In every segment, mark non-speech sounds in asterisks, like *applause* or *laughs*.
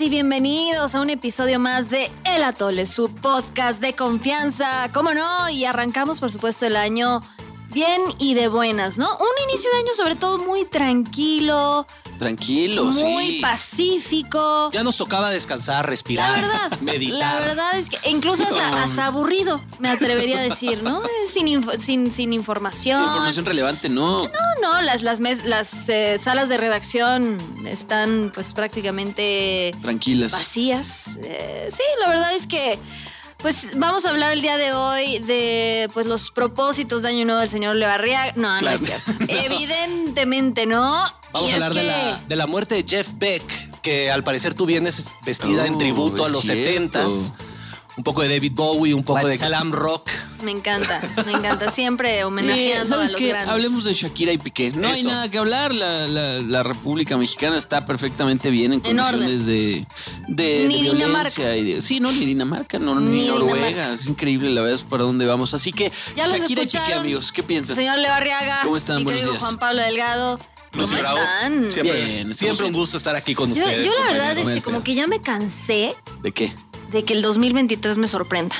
y bienvenidos a un episodio más de El Atole, su podcast de confianza, ¿cómo no? Y arrancamos, por supuesto, el año bien y de buenas, ¿no? Un inicio de año sobre todo muy tranquilo, Tranquilo, muy sí. pacífico. Ya nos tocaba descansar, La respirar, verdad, *laughs* meditar. la verdad es que incluso hasta, hasta aburrido, me atrevería a decir, ¿no? *laughs* Sin, info- sin, sin información. Información relevante, no. No, no, las, las, mes- las eh, salas de redacción están pues prácticamente Tranquilas. vacías. Eh, sí, la verdad es que pues vamos a hablar el día de hoy de pues los propósitos de Año Nuevo del señor Levarriaga. No, no es cierto. Evidentemente no. Vamos a hablar de, la, de la muerte de Jeff Beck, que al parecer tú vienes vestida en Oh, tributo a los cierto. 70s. Un poco de David Bowie, un poco de glam rock. Me encanta, me encanta. Siempre *laughs* Eh, homenajeando ¿Sabes a los qué? grandes. Hablemos de Shakira y Piqué. No hay nada que hablar. La, la- la República Mexicana está perfectamente bien en En condiciones de, de, Ni de violencia. Dinamarca. Y de- sí, no, ni Dinamarca, no, ni, Ni Noruega. Dinamarca. Es increíble la verdad es para dónde vamos. Así que, Ya Shakira y Piqué, amigos, ¿qué piensan? Señor Levarriaga. ¿Cómo están? Buenos días. Juan Pablo Delgado. ¿Cómo Lucy Bravo, están? Siempre, Bien, estamos siempre un gusto estar aquí con Yo, ustedes. yo la verdad es que como que ya me cansé ¿De qué? de que el 2023 me sorprenda.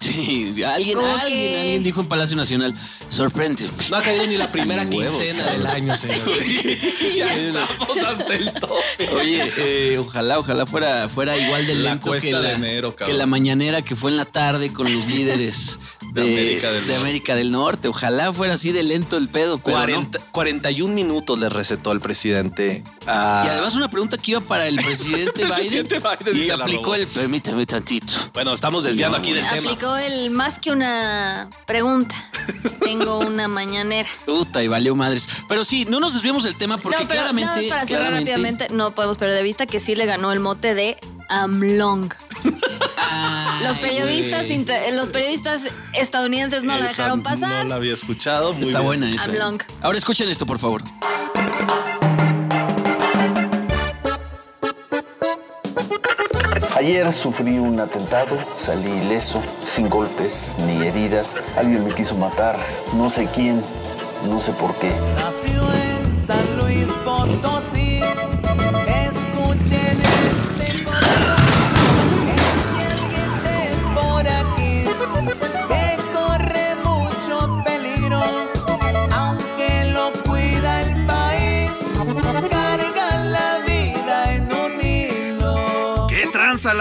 Sí, alguien, alguien, que- alguien dijo en Palacio Nacional, sorprende. No ha caído ni la primera Huevos, quincena cabrón. del año, señor. *laughs* ya estamos hasta el tope. Oye, eh, ojalá, ojalá fuera, fuera igual de La lento cuesta que la, de enero, cabrón. que la mañanera que fue en la tarde con los líderes *laughs* de, De América del de Norte. América del Norte. Ojalá fuera así de lento el pedo, pero no. 40 41 minutos le recetó el presidente a... Y además una pregunta que iba para el presidente *laughs* El Biden, presidente Biden y se la aplicó el permítame tantito. Bueno, estamos desviando aquí del tema. Aplicó el más que una pregunta. Tengo una mañanera. *laughs* Puta, y valió madres. Pero sí, no nos desviamos del tema porque no, pero claramente. más para cerrar claramente- rápidamente, no podemos perder de vista que sí le ganó el mote de Amlong. Los periodistas, inter- los periodistas estadounidenses no la Esa dejaron pasar. No la había escuchado. Muy Está bien. buena esa. Amlong. Ahora escuchen esto, por favor. Ayer sufrí un atentado, salí ileso, sin golpes ni heridas. Alguien me quiso matar, no sé quién, no sé por qué. Nació en San Luis Potosí.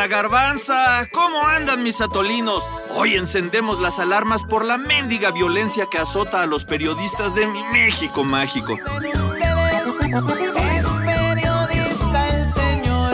Garbanza? ¿Cómo andan mis atolinos? Hoy encendemos las alarmas por la mendiga violencia que azota a los periodistas de mi México mágico. Es periodista el señor.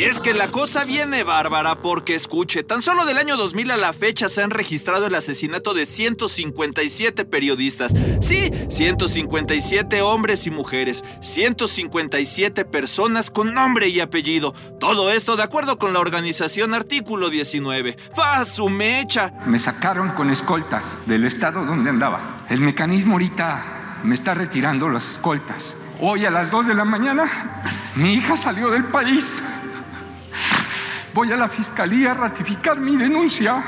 Es que la cosa viene bárbara porque escuche, tan solo del año 2000 a la fecha se han registrado el asesinato de 157 periodistas. Sí, 157 hombres y mujeres, 157 personas con nombre y apellido. Todo esto de acuerdo con la organización Artículo 19. ¡Fa su mecha! Me sacaron con escoltas del estado donde andaba. El mecanismo ahorita me está retirando las escoltas. Hoy a las 2 de la mañana, mi hija salió del país. Voy a la fiscalía a ratificar mi denuncia.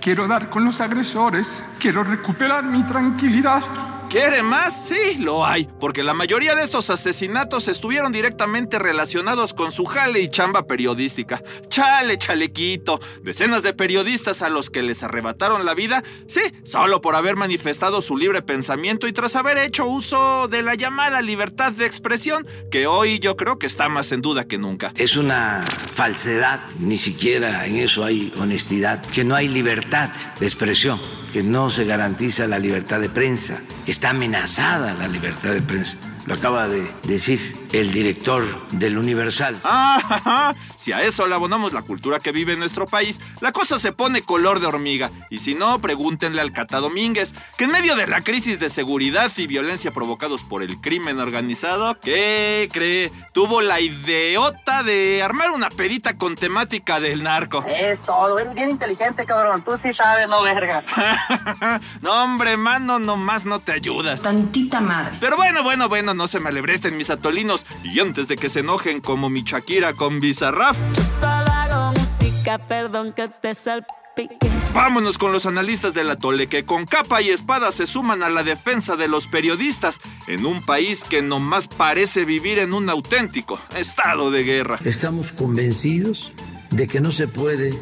Quiero dar con los agresores. Quiero recuperar mi tranquilidad. ¿Quiere más? Sí, lo hay, porque la mayoría de estos asesinatos estuvieron directamente relacionados con su jale y chamba periodística. Chale, chalequito. Decenas de periodistas a los que les arrebataron la vida, sí, solo por haber manifestado su libre pensamiento y tras haber hecho uso de la llamada libertad de expresión, que hoy yo creo que está más en duda que nunca. Es una falsedad, ni siquiera en eso hay honestidad, que no hay libertad de expresión, que no se garantiza la libertad de prensa, que está amenazada la libertad de prensa. Lo acaba de decir el director del Universal. Ah, ja, ja. si a eso le abonamos la cultura que vive en nuestro país, la cosa se pone color de hormiga. Y si no, pregúntenle al Cata Domínguez, que en medio de la crisis de seguridad y violencia provocados por el crimen organizado, ¿qué cree? Tuvo la ideota de armar una pedita con temática del narco. Es todo, eres bien inteligente, cabrón. Tú sí sabes, no verga. *laughs* no, hombre, mano, nomás no te ayudas. Tantita madre. Pero bueno, bueno, bueno, no se me alebresten mis atolinos. Y antes de que se enojen como mi Shakira con Bizarrap. Solo hago música, perdón que te salpique. Vámonos con los analistas del atole que con capa y espada se suman a la defensa de los periodistas en un país que nomás parece vivir en un auténtico estado de guerra. Estamos convencidos de que no se puede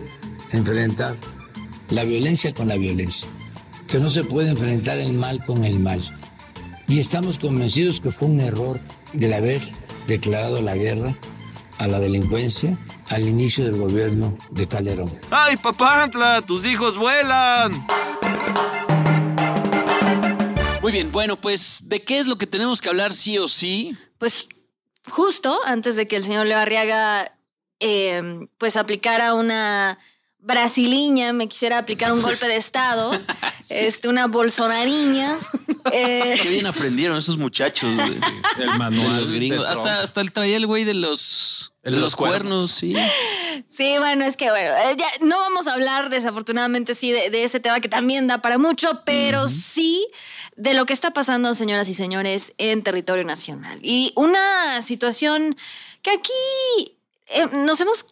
enfrentar la violencia con la violencia, que no se puede enfrentar el mal con el mal. Y estamos convencidos que fue un error del haber declarado la guerra a la delincuencia al inicio del gobierno de Calderón. ¡Ay, papantla! ¡Tus hijos vuelan! Muy bien, bueno, pues, ¿de qué es lo que tenemos que hablar sí o sí? Pues justo antes de que el señor Leo Arriaga eh, pues aplicara una brasiliña, me quisiera aplicar un golpe de estado, *laughs* este, una bolsonariña. *laughs* eh, Qué bien aprendieron esos muchachos. güey. *laughs* El manual los gringos. de Hasta, hasta el traía el güey de los, de de los los cuernos, cuernos. sí. Sí, bueno, es que bueno, eh, ya no vamos a hablar desafortunadamente sí de, de ese tema que también da para mucho, pero sí de lo que está pasando, señoras y señores, en territorio nacional. Y una situación que aquí eh, nos hemos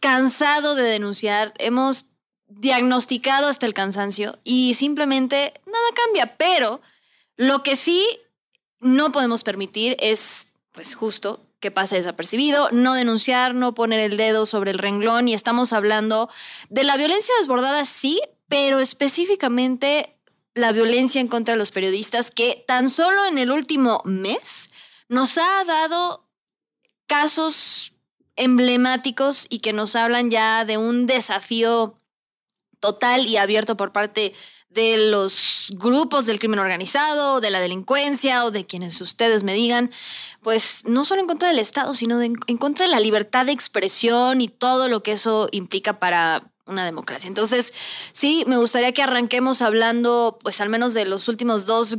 cansado de denunciar, hemos diagnosticado hasta el cansancio y simplemente nada cambia, pero lo que sí no podemos permitir es, pues justo, que pase desapercibido, no denunciar, no poner el dedo sobre el renglón y estamos hablando de la violencia desbordada, sí, pero específicamente la violencia en contra de los periodistas que tan solo en el último mes nos ha dado casos emblemáticos y que nos hablan ya de un desafío total y abierto por parte de los grupos del crimen organizado, de la delincuencia o de quienes ustedes me digan, pues no solo en contra del Estado, sino en contra de la libertad de expresión y todo lo que eso implica para una democracia. Entonces, sí, me gustaría que arranquemos hablando, pues al menos de los últimos dos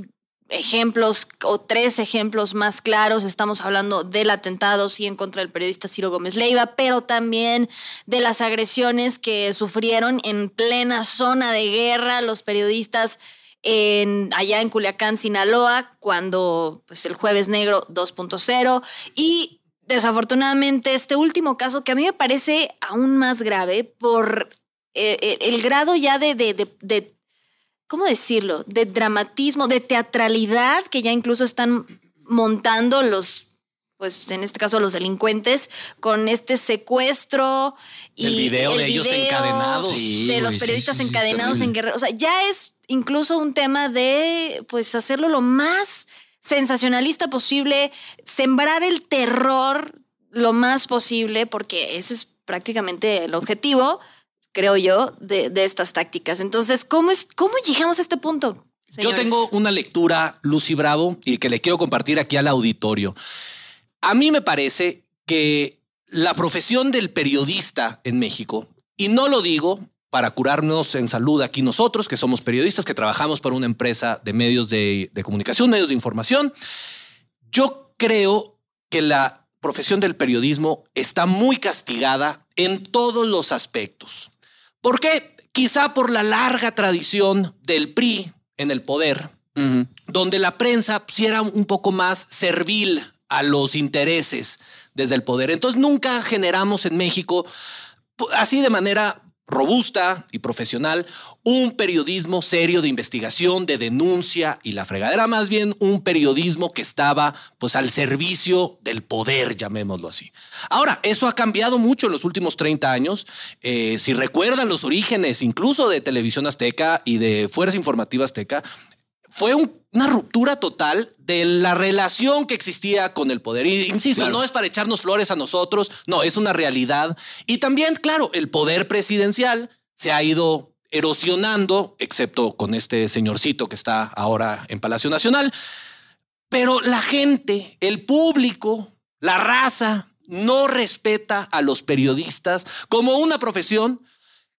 ejemplos o tres ejemplos más claros. Estamos hablando del atentado, sí, en contra del periodista Ciro Gómez Leiva, pero también de las agresiones que sufrieron en plena zona de guerra los periodistas allá en Culiacán, Sinaloa, cuando pues, el jueves negro 2.0 y desafortunadamente este último caso que a mí me parece aún más grave por eh, eh, el grado ya de ¿cómo decirlo? De dramatismo, de teatralidad que ya incluso están montando los, pues en este caso los delincuentes, con este secuestro y El video de ellos encadenados. Sí, de los periodistas sí, sí, encadenados en guerra. O sea, ya es incluso un tema de, pues, hacerlo lo más sensacionalista posible, sembrar el terror lo más posible, porque ese es prácticamente el objetivo creo yo, de, de estas tácticas. Entonces, ¿cómo, es, ¿cómo llegamos a este punto? Yo tengo una lectura, Lucy Bravo, y que le quiero compartir aquí al auditorio. A mí me parece que la profesión del periodista en México, y no lo digo para curarnos en salud aquí nosotros, que somos periodistas, que trabajamos para una empresa de medios de, de comunicación, medios de información, yo creo que la profesión del periodismo está muy castigada en todos los aspectos. ¿Por qué? Quizá por la larga tradición del PRI en el poder, donde la prensa sí era un poco más servil a los intereses desde el poder. Entonces nunca generamos en México, así de manera robusta y profesional, un periodismo serio de investigación, de denuncia y la fregadera, más bien un periodismo que estaba pues al servicio del poder, llamémoslo así. Ahora, eso ha cambiado mucho en los últimos 30 años. Eh, si recuerdan los orígenes incluso de Televisión Azteca y de Fuerza Informativa Azteca, fue un- una ruptura total de la relación que existía con el poder. Y insisto, Claro. no es para echarnos flores a nosotros, no, es una realidad. Y también, claro, el poder presidencial se ha ido erosionando, excepto con este señorcito que está ahora en Palacio Nacional. Pero la gente, el público, la raza, no respeta a los periodistas como una profesión,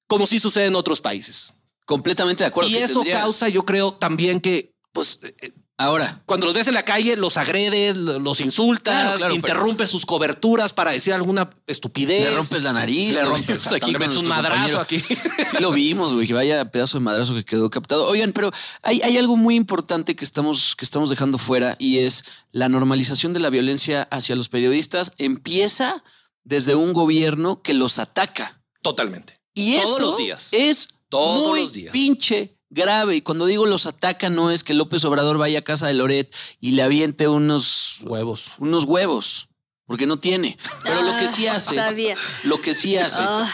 como sí sucede en otros países. Completamente de acuerdo. Y eso tendría- causa, yo creo, también que, pues, eh, Ahora, cuando los ves en la calle, los agredes, lo- los insultas, Claro, claro, interrumpes sus coberturas para decir alguna estupidez. le rompes la nariz. Le rompes *laughs* aquí con metes un madrazo compañero. aquí. *laughs* Sí lo vimos, güey, que vaya pedazo de madrazo que quedó captado. Oigan, pero hay, hay algo muy importante que estamos, que estamos dejando fuera y es la normalización de la violencia hacia los periodistas empieza desde un gobierno que los ataca. Totalmente. Y Todos eso los días. es Todos muy los días. pinche grave. Y cuando digo los ataca, no es que López Obrador vaya a casa de Loret y le aviente unos Huevos. unos huevos, porque no tiene. Pero lo que sí Ah, hace, Sabía. lo que sí hace Ah,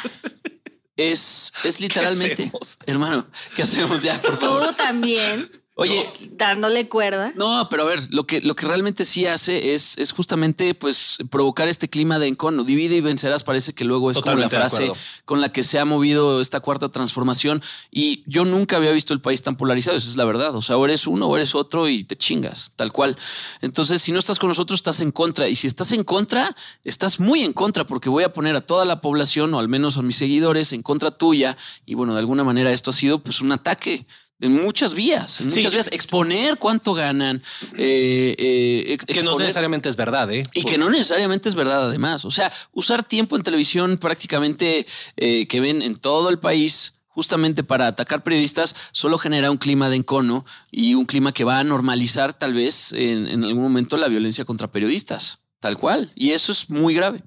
es, es literalmente, hermano, ¿qué hacemos ya? Por favor. tú también. Oye, Dándole cuerda. no, pero a ver, lo que, lo que realmente sí hace es, es justamente pues provocar este clima de encono. Divide y vencerás parece que luego es Totalmente como la frase con la que se ha movido esta cuarta transformación. Y yo nunca había visto el país tan polarizado, esa es la verdad. O sea, o eres uno o eres otro y te chingas, tal cual. Entonces, si no estás con nosotros, estás en contra. Y si estás en contra, estás muy en contra porque voy a poner a toda la población, o al menos a mis seguidores, en contra tuya. Y bueno, de alguna manera esto ha sido pues un ataque. En muchas vías, en Sí. muchas vías. Exponer cuánto ganan. eh, eh, Que no necesariamente es verdad, ¿eh? y que no necesariamente es verdad, además. O sea, usar tiempo en televisión prácticamente eh, que ven en todo el país justamente para atacar periodistas solo genera un clima de encono y un clima que va a normalizar tal vez en, en algún momento la violencia contra periodistas, tal cual. Y eso es muy grave.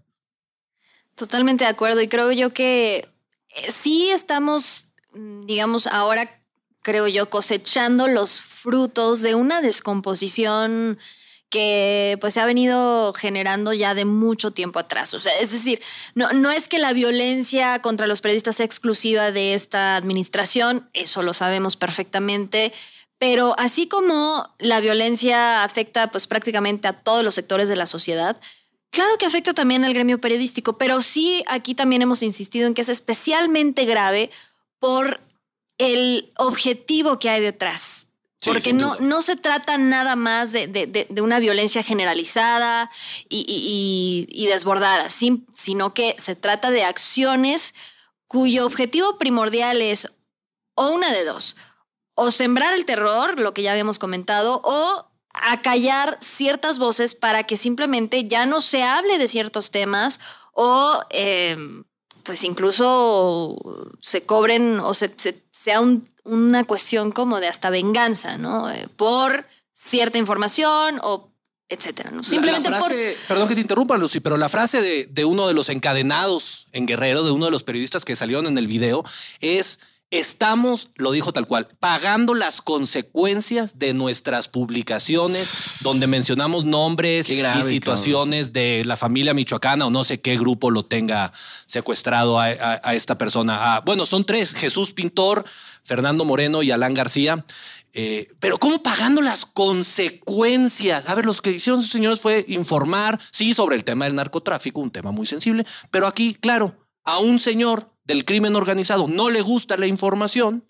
Totalmente de acuerdo. Y creo yo que eh, sí estamos, mm, digamos, ahora creo yo, cosechando los frutos de una descomposición que pues se ha venido generando ya de mucho tiempo atrás. O sea, es decir, no, no es que la violencia contra los periodistas sea exclusiva de esta administración, eso lo sabemos perfectamente, pero así como la violencia afecta pues prácticamente a todos los sectores de la sociedad, Claro que afecta también al gremio periodístico, pero sí aquí también hemos insistido en que es especialmente grave por el objetivo que hay detrás. Sí, Porque no, no se trata nada más de, de- de- de una violencia generalizada y, y- y- y desbordada, sin- sino que se trata de acciones cuyo objetivo primordial es o una de dos, o sembrar el terror, lo que ya habíamos comentado, o acallar ciertas voces para que simplemente ya no se hable de ciertos temas o eh, pues incluso se cobren o se, se- sea un- una cuestión como de hasta venganza, ¿no? Eh, por cierta información o etcétera, ¿no? Simplemente la, la frase, perdón que te interrumpa, Lucy, pero la frase de, de uno de los encadenados en Guerrero, de uno de los periodistas que salieron en el video, es estamos, lo dijo tal cual, pagando las consecuencias de nuestras publicaciones donde mencionamos nombres grave, y situaciones de la familia michoacana o no sé qué grupo lo tenga secuestrado a, a- a esta persona. Ah, bueno, son tres, Jesús Pintor, Fernando Moreno y Alán García. Eh, pero ¿cómo pagando las consecuencias? A ver, los que hicieron esos señores fue informar, sí, sobre el tema del narcotráfico, un tema muy sensible, pero aquí, claro, a un señor del crimen organizado no le gusta la información,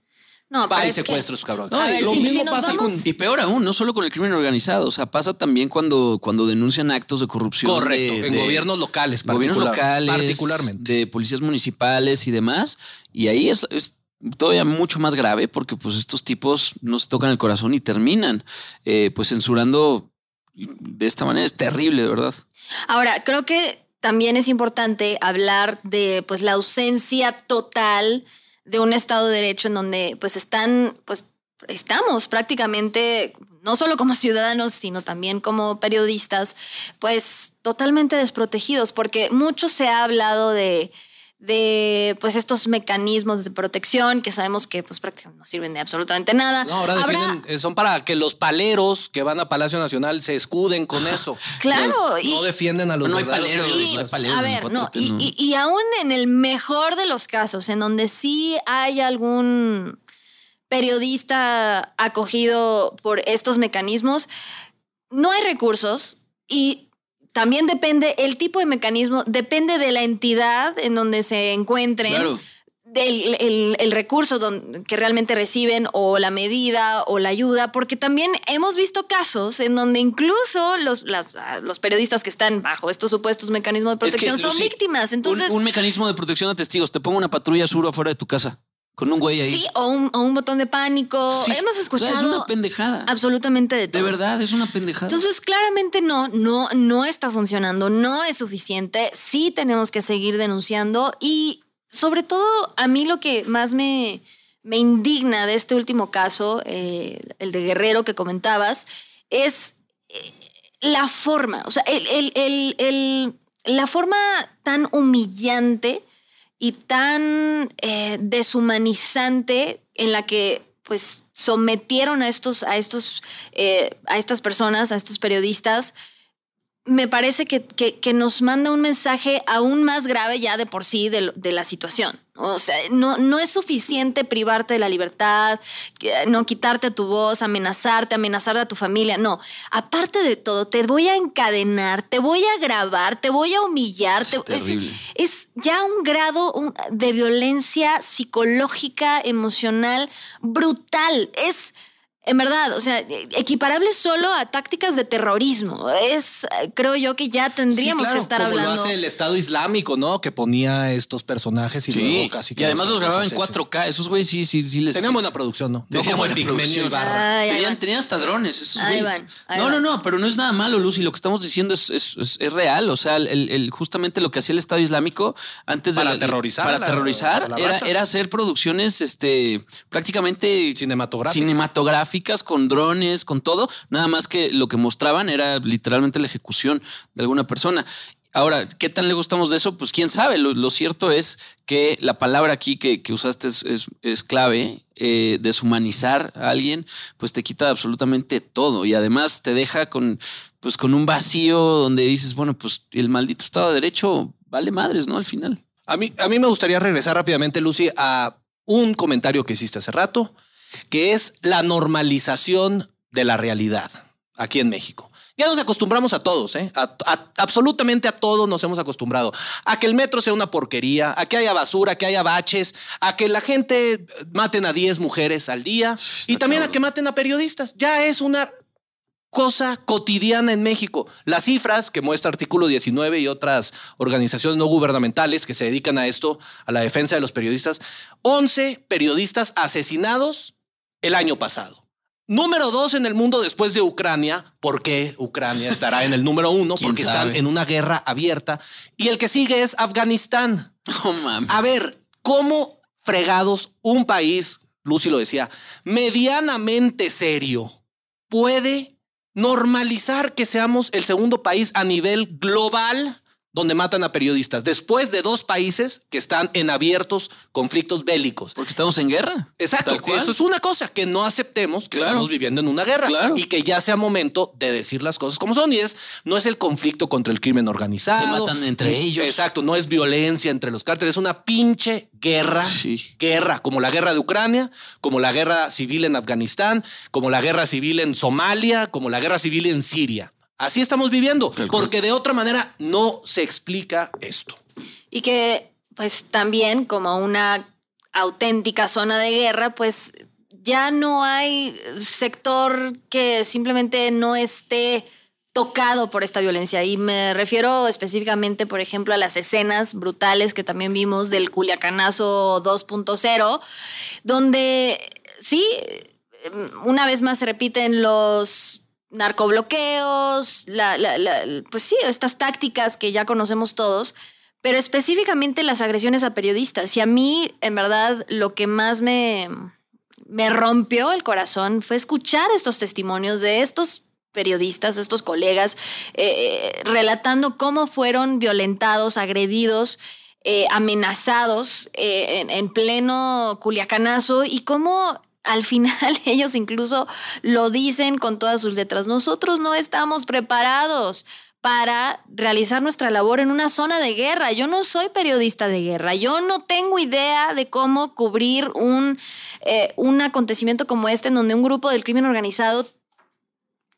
no, va y que- secuestra a esos cabrones. A ver, lo si- mismo si pasa vamos- con... Y peor aún, no solo con el crimen organizado, o sea, pasa también cuando, cuando denuncian actos de corrupción. Correcto, de- en de- gobiernos locales, gobiernos locales, particularmente. de policías municipales y demás. Y ahí es, es todavía mucho más grave porque pues estos tipos nos tocan el corazón y terminan eh, pues censurando de esta manera. Es terrible, de verdad. Ahora, creo que también es importante hablar de pues la ausencia total de un Estado de Derecho en donde pues están, pues estamos prácticamente, no solo como *laughs* ciudadanos, sino también como periodistas, pues totalmente desprotegidos, porque mucho se ha hablado de de pues estos mecanismos de protección que sabemos que pues prácticamente no sirven de absolutamente nada. No, ahora Habrá- defienden, eh, son para que los paleros que van a Palacio Nacional se escuden con eso. Claro, y- no defienden a los No hay verdaderos paleros, periodistas. no hay paleros a en ver, no, 4T, y, no. y- y aún en el mejor de los casos, en donde sí hay algún periodista acogido por estos mecanismos, no hay recursos y también depende, el tipo de mecanismo depende de la entidad en donde se encuentren. Claro. Del el, el recurso don- que realmente reciben o la medida o la ayuda, porque también hemos visto casos en donde incluso los, las- ah, los periodistas que están bajo estos supuestos mecanismos de Es que, protección son Lucy, víctimas. Entonces, un, un mecanismo de protección a testigos. Te pongo una patrulla azul afuera de tu casa con un güey ahí. sí, o un, o un botón de pánico. Sí. Hemos O sea, escuchado es una pendejada. absolutamente de todo. De verdad, es una pendejada. Entonces, claramente no, no, no está funcionando, no es suficiente. Sí tenemos que seguir denunciando y sobre todo a mí lo que más me, me indigna de este último caso, eh, el de Guerrero que comentabas, es eh, la forma, o sea, el, el- el- el- la forma tan humillante y tan eh, deshumanizante en la que pues sometieron a estos, a estos, eh, a estas personas, a estos periodistas, me parece que, que- que nos manda un mensaje aún más grave ya de por sí de, la situación. O sea, no, no es suficiente privarte de la libertad, no quitarte tu voz, amenazarte, amenazar a tu familia. No, aparte de todo, te voy a encadenar, te voy a grabar, te voy a humillar. Es te- es ya un grado de violencia psicológica, emocional, brutal. Es, en verdad, o sea, equiparable solo a tácticas de terrorismo. Es, creo yo que ya tendríamos Sí, claro, que estar como hablando. lo hace el Estado Islámico, ¿no? Que ponía estos personajes y Sí, luego casi que y además los grababa en asesinan. 4K. Esos güeyes sí, sí, sí les. Tenían buena producción, ¿no? No Tenían como buena producción. Ay, ahí tenían, van. tenían hasta drones, esos Ahí güeyes. van, ahí no, van. no, no, pero no es nada malo, Lucy. Lo que estamos diciendo es, es, es- es real. O sea, el, el- justamente lo que hacía el Estado Islámico antes de Para aterrorizar para aterrorizar a la era, era hacer producciones este, prácticamente Cinematográficas. cinematográficas con drones, con todo. Nada más que lo que mostraban era literalmente la ejecución de alguna persona. Ahora, ¿qué tan lejos estamos de eso? Pues quién sabe. Lo, cierto es que la palabra aquí que, usaste es clave. eh, deshumanizar a alguien, pues te quita absolutamente todo y además te deja con, pues, con un vacío donde dices, bueno, pues el maldito Estado de Derecho vale madres, ¿no? Al final. A mí, a mí me gustaría regresar rápidamente, Lucy, a un comentario que hiciste hace rato, que es la normalización de la realidad aquí en México. Ya nos acostumbramos a todos, ¿eh? A- a- absolutamente a todos nos hemos acostumbrado. A que el metro sea una porquería, a que haya basura, a que haya baches, a que la gente maten a 10 mujeres al día está y también a que maten a periodistas. Ya es una cosa cotidiana en México. Las cifras que muestra artículo 19 y otras organizaciones no gubernamentales que se dedican a esto, a la defensa de los periodistas, 11 periodistas asesinados el año pasado. Número dos en el mundo después de Ucrania. ¿Por qué Ucrania estará en el número uno? ¿Quién Porque están en una guerra abierta. Y el que sigue es Afganistán. Mames. A ver, ¿cómo fregados un país, Lucy lo decía, medianamente serio puede normalizar que seamos el segundo país a nivel global donde matan a periodistas, después de dos países que están en abiertos conflictos bélicos? Porque estamos en guerra. Exacto, eso es una cosa que no aceptemos que Claro. estamos viviendo en una guerra Claro. y que ya sea momento de decir las cosas como son y es no es el conflicto contra el crimen organizado. Se matan entre ellos. Exacto, no es violencia entre los cárteles, es una pinche guerra, Sí. guerra como la guerra de Ucrania, como la guerra civil en Afganistán, como la guerra civil en Somalia, como la guerra civil en Siria. Así estamos viviendo, porque de otra manera no se explica esto. Y que, pues también como una auténtica zona de guerra, pues ya no hay sector que simplemente no esté tocado por esta violencia. Y me refiero específicamente, por ejemplo, a las escenas brutales que también vimos del Culiacanazo 2.0, donde sí, una vez más se repiten los narcobloqueos, la, la- la- pues sí, estas tácticas que ya conocemos todos, pero específicamente las agresiones a periodistas. Y a mí, en verdad, lo que más me, me rompió el corazón fue escuchar estos testimonios de estos periodistas, estos colegas, eh, relatando cómo fueron violentados, agredidos, eh, amenazados eh, en, en pleno culiacanazo y cómo al final *laughs* ellos incluso lo dicen con todas sus letras. Nosotros no estamos preparados para realizar nuestra labor en una zona de guerra. Yo no soy periodista de guerra. Yo no tengo idea de cómo cubrir un, eh, un acontecimiento como este en donde un grupo del crimen organizado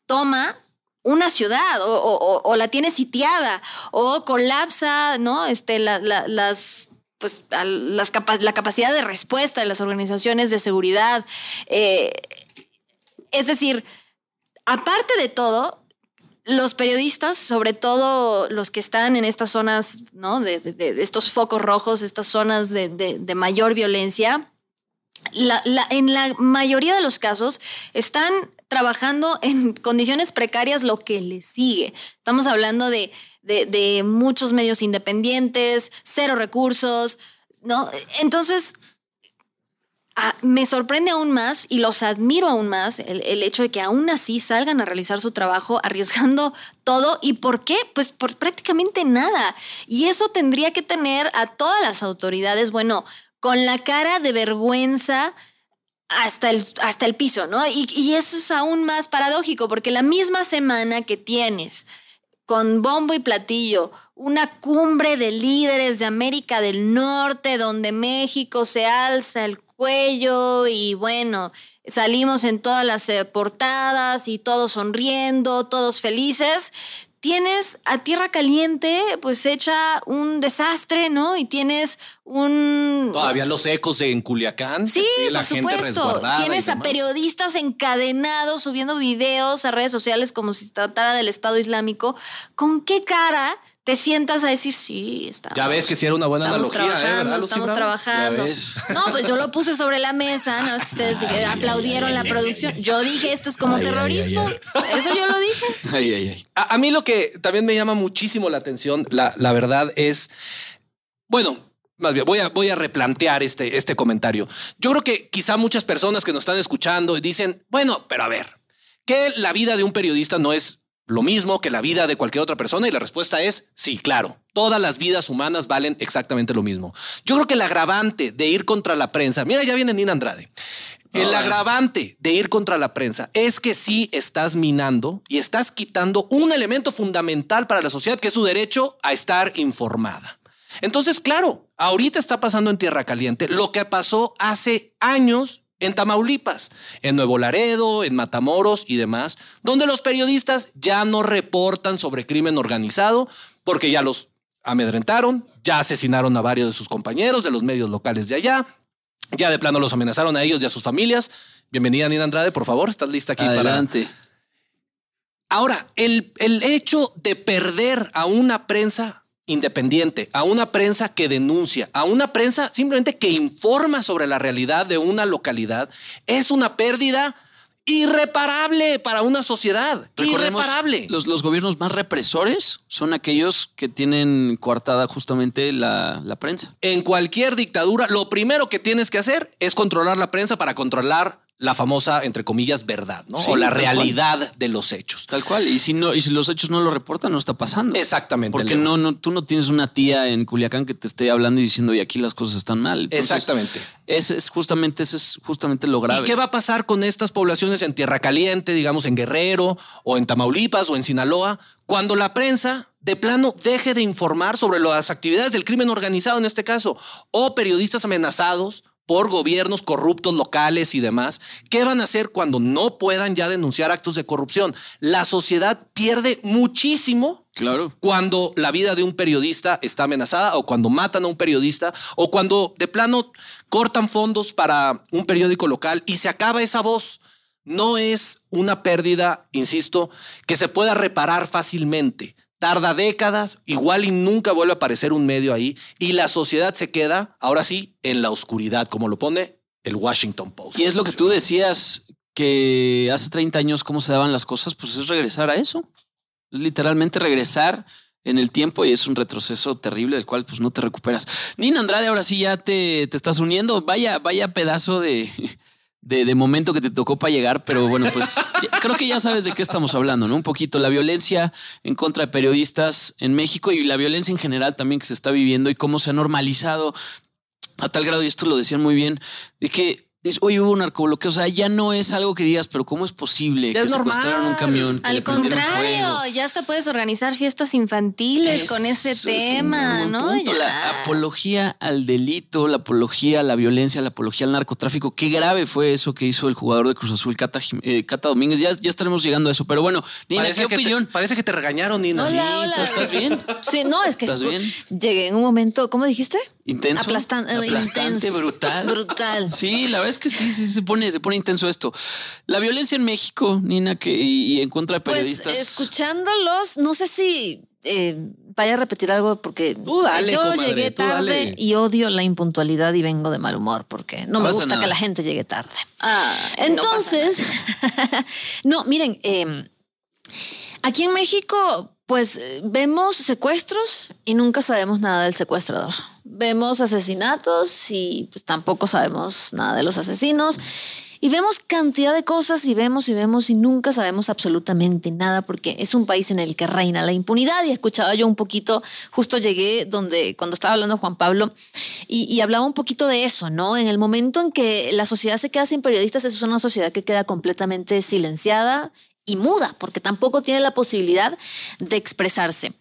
toma una ciudad o, la tiene sitiada o colapsa, ¿no? Este, la- la- las pues la capacidad de respuesta de las organizaciones de seguridad. Eh, es decir, aparte de todo, los periodistas, sobre todo los que están en estas zonas, ¿no? De, estos focos rojos, estas zonas de, de- mayor violencia, en la mayoría de los casos están trabajando en condiciones precarias lo que les sigue. Estamos hablando de, de- muchos medios independientes, cero recursos, ¿no? Entonces, ah, me sorprende aún más y los admiro aún más el, el hecho de que aún así salgan a realizar su trabajo arriesgando todo. ¿Y por qué? Pues por prácticamente nada. Y eso tendría que tener a todas las autoridades, bueno, con la cara de vergüenza hasta el, hasta el piso, ¿no? Y, y eso es aún más paradójico, porque la misma semana que tienes con bombo y platillo una cumbre de líderes de América del Norte, donde México se alza el cuello y bueno, salimos en todas las eh, portadas y todos sonriendo, todos felices tienes a tierra caliente, pues hecha un desastre, ¿no? Y tienes un... Todavía los ecos en Culiacán. Sí, la por gente supuesto. Tienes a periodistas encadenados subiendo videos a redes sociales como si se tratara del Estado Islámico. ¿Con qué cara te sientas a decir, sí, estamos... Ya ves que sí era una buena estamos analogía, ¿eh? trabajando, ¿verdad, Lucy estamos trabajando. *laughs* No, pues yo lo puse sobre la mesa, no es que ustedes aplaudieron la producción. Yo dije, esto es como terrorismo. Eso yo lo dije. *laughs* A mí lo que también me llama muchísimo la atención, la, la verdad es, bueno, más bien, voy a, voy a replantear este, este comentario. Yo creo que quizá muchas personas que nos están escuchando dicen, bueno, pero a ver, que la vida de un periodista no es lo mismo que la vida de cualquier otra persona y la respuesta es sí, claro. Todas las vidas humanas valen exactamente lo mismo. Yo creo que el agravante de ir contra la prensa, mira, ya viene Nina Andrade. El agravante de ir contra la prensa es que sí estás minando y estás quitando un elemento fundamental para la sociedad, que es su derecho a estar informada. Entonces, claro, ahorita está pasando en Tierra Caliente lo que pasó hace años en Tamaulipas, en Nuevo Laredo, en Matamoros y demás, donde los periodistas ya no reportan sobre crimen organizado porque ya los amedrentaron, ya asesinaron a varios de sus compañeros de los medios locales de allá, ya de plano los amenazaron a ellos y a sus familias. Bienvenida, Nina Andrade, por favor, estás lista aquí para... Adelante. Ahora, el, el hecho de perder a una prensa independiente, a una prensa que denuncia, a una prensa simplemente que informa sobre la realidad de una localidad, es una pérdida irreparable para una sociedad. Recordemos, irreparable. Los, los gobiernos más represores son aquellos que tienen coartada justamente la, la prensa. En cualquier dictadura, lo primero que tienes que hacer es controlar la prensa para controlar la famosa, entre comillas, verdad, ¿no? Sí, o la cual. realidad de los hechos. Tal cual. Y si no, y si los hechos no lo reportan, no está pasando. Exactamente. Porque Leo. no, no, tú no tienes una tía en Culiacán que te esté hablando y diciendo, y aquí las cosas están mal. Entonces, Exactamente. Ese es justamente, ese es justamente lo grave. ¿Y qué va a pasar con estas poblaciones en Tierra Caliente, digamos en Guerrero o en Tamaulipas o en Sinaloa, cuando la prensa de plano deje de informar sobre las actividades del crimen organizado en este caso, o periodistas amenazados por gobiernos corruptos locales y demás? ¿Qué van a hacer cuando no puedan ya denunciar actos de corrupción? La sociedad pierde muchísimo Claro. cuando la vida de un periodista está amenazada o cuando matan a un periodista o cuando de plano cortan fondos para un periódico local y se acaba esa voz. No es una pérdida, insisto, que se pueda reparar fácilmente. Tarda décadas, igual y nunca vuelve a aparecer un medio ahí y la sociedad se queda, ahora sí, en la oscuridad, como lo pone el Washington Post. Y es lo que tú decías, que hace 30 años cómo se daban las cosas, pues es regresar a eso. Es literalmente regresar en el tiempo y es un retroceso terrible del cual pues no te recuperas. Nina Andrade, ahora sí ya te, te estás uniendo. Vaya, vaya pedazo de, de, de momento que te tocó para llegar, pero bueno, pues creo que ya sabes de qué estamos hablando, ¿no? Un poquito la violencia en contra de periodistas en México y la violencia en general también que se está viviendo y cómo se ha normalizado a tal grado, y esto lo decían muy bien, de que dices, oye, hubo un narcobloqueo. O sea, ya no es algo que digas, pero ¿cómo es posible Ya que es normal. secuestraron un camión? que Al contrario, fuego? ya hasta puedes organizar fiestas infantiles con ese es un tema, buen ¿no? punto. Ya. La apología al delito, la apología a la violencia, la apología al narcotráfico. Qué grave fue eso que hizo el jugador de Cruz Azul, Cata, eh, Cata Domínguez. Ya, ya estaremos llegando a eso. Pero bueno, Nina, ¿qué que te- opinión? parece que te regañaron, Nina. Sí, Hola, hola. ¿tú ¿estás bien? Sí, no, es que ¿Estás bien? llegué en un momento, ¿cómo dijiste? Intenso. Aplastan- eh, Aplastante, intenso. brutal. Brutal. *laughs* Sí, la verdad es que sí, sí se pone, se pone intenso esto. La violencia en México, Nina, que y, y en contra de Pues periodistas. escuchándolos, no sé si eh, vaya a repetir algo porque dale, yo comadre, llegué tarde y odio la impuntualidad y vengo de mal humor porque no, No me gusta nada. que la gente llegue tarde. Ah, Entonces, *laughs* no, miren, eh, aquí en México, pues eh, vemos secuestros y nunca sabemos nada del secuestrador. Vemos asesinatos y pues, tampoco sabemos nada de los asesinos. Y vemos cantidad de cosas y vemos y vemos y nunca sabemos absolutamente nada porque es un país en el que reina la impunidad. Y escuchaba yo un poquito, justo llegué donde cuando estaba hablando Juan Pablo y, y hablaba un poquito de eso, ¿no? En el momento en que la sociedad se queda sin periodistas, es una sociedad que queda completamente silenciada y muda, porque tampoco tiene la posibilidad de expresarse.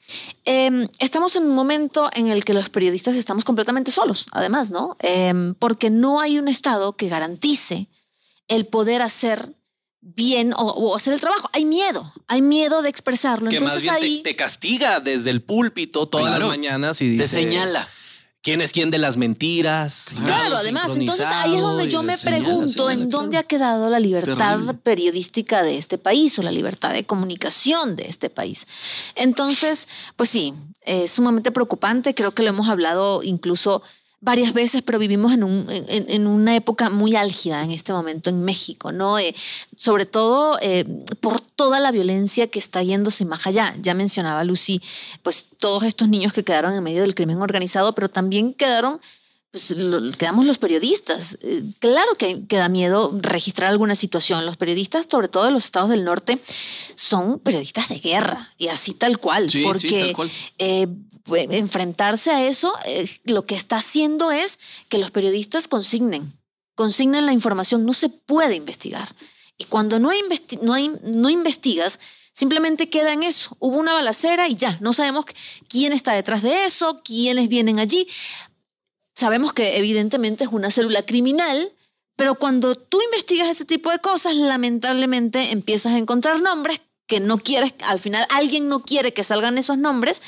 Eh, estamos en un momento en el que los periodistas estamos completamente solos, además, ¿no? Eh, porque no hay un Estado que garantice el poder hacer bien o, o hacer el trabajo. Hay miedo, hay miedo de expresarlo. Que Entonces más bien ahí... te, te castiga desde el púlpito todas Claro. las mañanas y dice... Te señala. ¿Quién es quién de las mentiras? Claro, además, entonces ahí es donde yo me señala, pregunto señala, en claro. dónde ha quedado la libertad Terrible. periodística de este país o la libertad de comunicación de este país. Entonces, pues sí, es sumamente preocupante, creo que lo hemos hablado incluso varias veces, pero vivimos en, un, en, en una época muy álgida en este momento en México, ¿no? Eh, sobre todo eh, por toda la violencia que está yéndose más allá. Ya mencionaba Lucy, pues todos estos niños que quedaron en medio del crimen organizado, pero también quedaron pues lo- quedamos los periodistas. Eh, Claro que, que da miedo registrar alguna situación. Los periodistas, sobre todo de los estados del norte, son periodistas de guerra y así tal cual. Sí, sí, porque tal cual. eh, pues, enfrentarse a eso, eh, lo que está haciendo es que los periodistas consignen, consignen la información. No se puede investigar. Y cuando no, investi- no, hay- no investigas, simplemente queda en eso. Hubo una balacera y ya, no sabemos quién está detrás de eso, quiénes vienen allí sabemos que evidentemente es una célula criminal, pero cuando tú investigas ese tipo de cosas, lamentablemente empiezas a encontrar nombres que no quieres, al final alguien no quiere que salgan esos nombres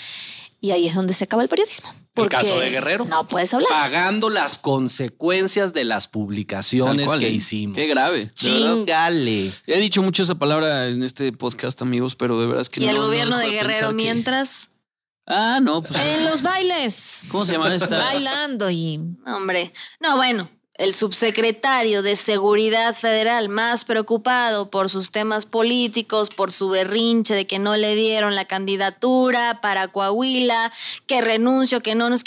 y ahí es donde se acaba el periodismo. El Porque caso de Guerrero. No puedes hablar. Pagando las consecuencias de las publicaciones cual, que ¿eh? hicimos. Qué grave. verdad. Chingale. He dicho mucho esa palabra en este podcast, amigos, pero de veras que y no. el no gobierno de Guerrero que- mientras. Ah, no, pues. En *laughs* los bailes, ¿Cómo se llama esta? bailando y Hombre, no, bueno, el subsecretario de Seguridad Federal más preocupado por sus temas políticos, por su berrinche de que no le dieron la candidatura para Coahuila, que renunció, que no nos...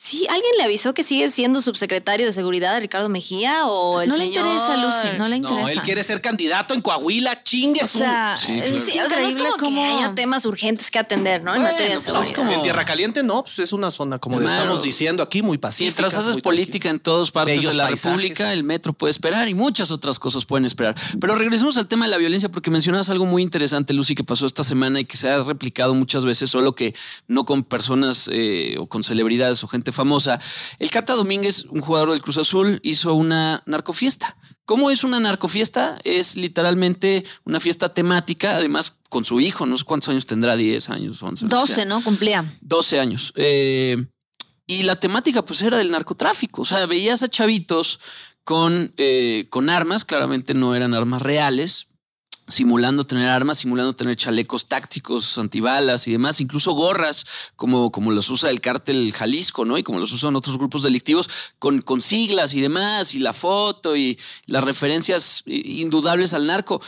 Sí, ¿alguien le avisó que sigue siendo subsecretario de Seguridad a Ricardo Mejía o el no le señor? interesa, Lucy, no le interesa. No, él quiere ser candidato en Coahuila. Chingue O su- sea, Sí, es claro. Sí, o sea, no es como que haya temas urgentes que atender, ¿no? En Bueno, materia de pues, seguridad. es como- En Tierra Caliente no, pues es una zona como Claro. estamos diciendo aquí, muy pacífica. Mientras haces política en todas partes Bellos de la paisajes. República, el metro puede esperar y muchas otras cosas pueden esperar. Pero regresemos al tema de la violencia porque mencionabas algo muy interesante, Lucy, que pasó esta semana y que se ha replicado muchas veces, solo que no con personas eh, o con celebridades o gente famosa. El Cata Domínguez, un jugador del Cruz Azul, hizo una narcofiesta. ¿Cómo es una narcofiesta? Es literalmente una fiesta temática, además con su hijo, no sé cuántos años tendrá, 10 años, 11. lo que 12, sea. ¿no? Cumplía. 12 años. Eh, y la temática pues era del narcotráfico. O sea, veías a chavitos con, eh, con armas, claramente no eran armas reales, simulando tener armas, simulando tener chalecos tácticos, antibalas y demás, incluso gorras como, como los usa el cártel Jalisco, ¿no? Y como los usan otros grupos delictivos, con, con siglas y demás, y la foto y las referencias indudables al narco.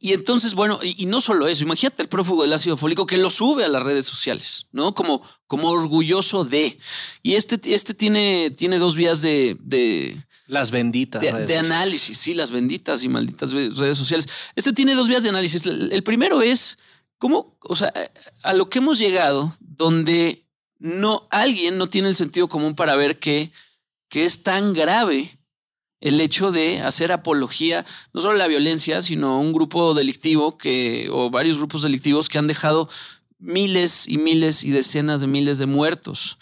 Y entonces, bueno, y, no solo eso, imagínate el prófugo del ácido fólico que lo sube a las redes sociales, ¿no? Como, como orgulloso de. Y este, este tiene, tiene dos vías de, Las benditas. de, redes de sociales. análisis, sí, las benditas y malditas redes sociales. Este tiene dos vías de análisis. El, primero es cómo, o sea, a lo que hemos llegado, donde no alguien no tiene el sentido común para ver que, que es tan grave el hecho de hacer apología no solo a la violencia, sino un grupo delictivo que, o varios grupos delictivos que han dejado miles y miles y decenas de miles de muertos.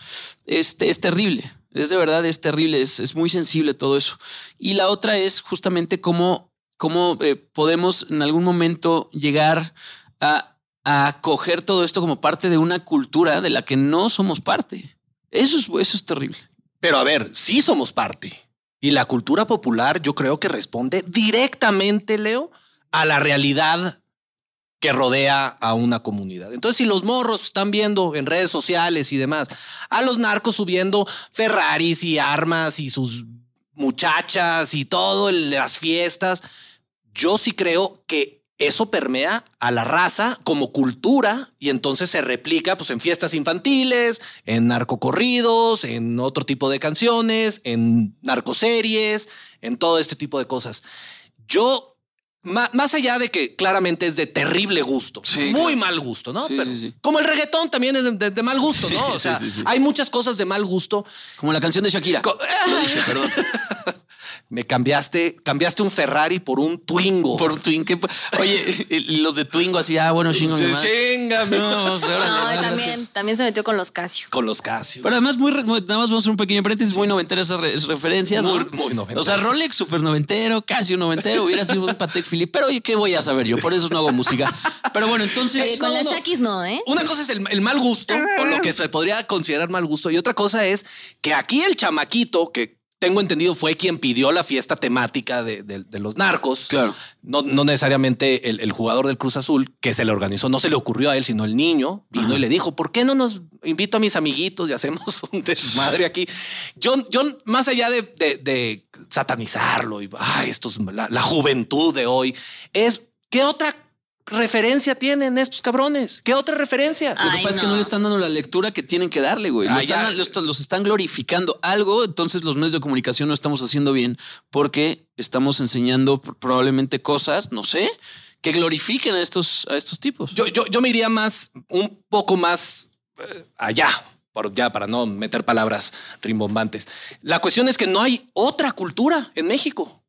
Este es terrible. Es de verdad, es terrible, es, es muy sensible todo eso. Y la otra es justamente cómo, cómo eh, podemos en algún momento llegar a, a acoger todo esto como parte de una cultura de la que no somos parte. Eso es, eso es terrible. Pero a ver, sí somos parte. Y la cultura popular yo creo que responde directamente, Leo, a la realidad que rodea a una comunidad. Entonces, si los morros están viendo en redes sociales y demás a los narcos subiendo Ferraris y armas y sus muchachas y todo, las fiestas, yo sí creo que eso permea a la raza como cultura y entonces se replica pues, en fiestas infantiles, en narcocorridos, en otro tipo de canciones, en narcoseries, en todo este tipo de cosas. Yo, más allá de que claramente es de terrible gusto, Sí, muy claro. mal gusto, ¿no? Sí, Pero sí, sí. Como el reggaetón también es de, de- de mal gusto, ¿no? O sea, hay muchas cosas de mal gusto. Como la canción de Shakira. Co- dije, perdón. *laughs* Me cambiaste, cambiaste un Ferrari por un Twingo. Por Twingo. ¿qué pa- Oye, y los de Twingo así, ah, bueno, chingo madre. Chingame. No, o sea, ahora No, le- y también, también se metió con los Casio. Con los Casio. Pero además, muy, nada más vamos a hacer un pequeño paréntesis, muy noventero esas re- referencias. ¿no? Muy- noventero. O sea, Rolex super noventero, casi un noventero, hubiera sido un Patek Philippe, pero oye, ¿qué voy a saber yo? Por eso no hago música. Pero bueno, entonces. Oye, con no, las no. Shakis no, ¿eh? Una cosa es el, el mal gusto, o lo que se podría considerar mal gusto, y otra cosa es que aquí el chamaquito, que tengo entendido fue quien pidió la fiesta temática de, de- de los narcos. Claro. No, no necesariamente el, el jugador del Cruz Azul que se le organizó, no se le ocurrió a él, sino el niño vino y le dijo, ¿por qué no nos invito a mis amiguitos y hacemos *laughs* un desmadre aquí? Yo, yo más allá de, de- satanizarlo y ay, esto es la, la juventud de hoy, es ¿qué otra referencia tienen estos cabrones? ¿Qué otra referencia? Lo que pasa es que no. le están dando la lectura que tienen que darle, güey. Los, están, ya. los, los están glorificando algo, entonces los medios de comunicación no estamos haciendo bien porque estamos enseñando pr- probablemente cosas, no sé, que glorifiquen a estos, a estos tipos. Yo, yo, yo me iría más, un poco más eh, allá, por, ya para no meter palabras rimbombantes. La cuestión es que no hay otra cultura en México.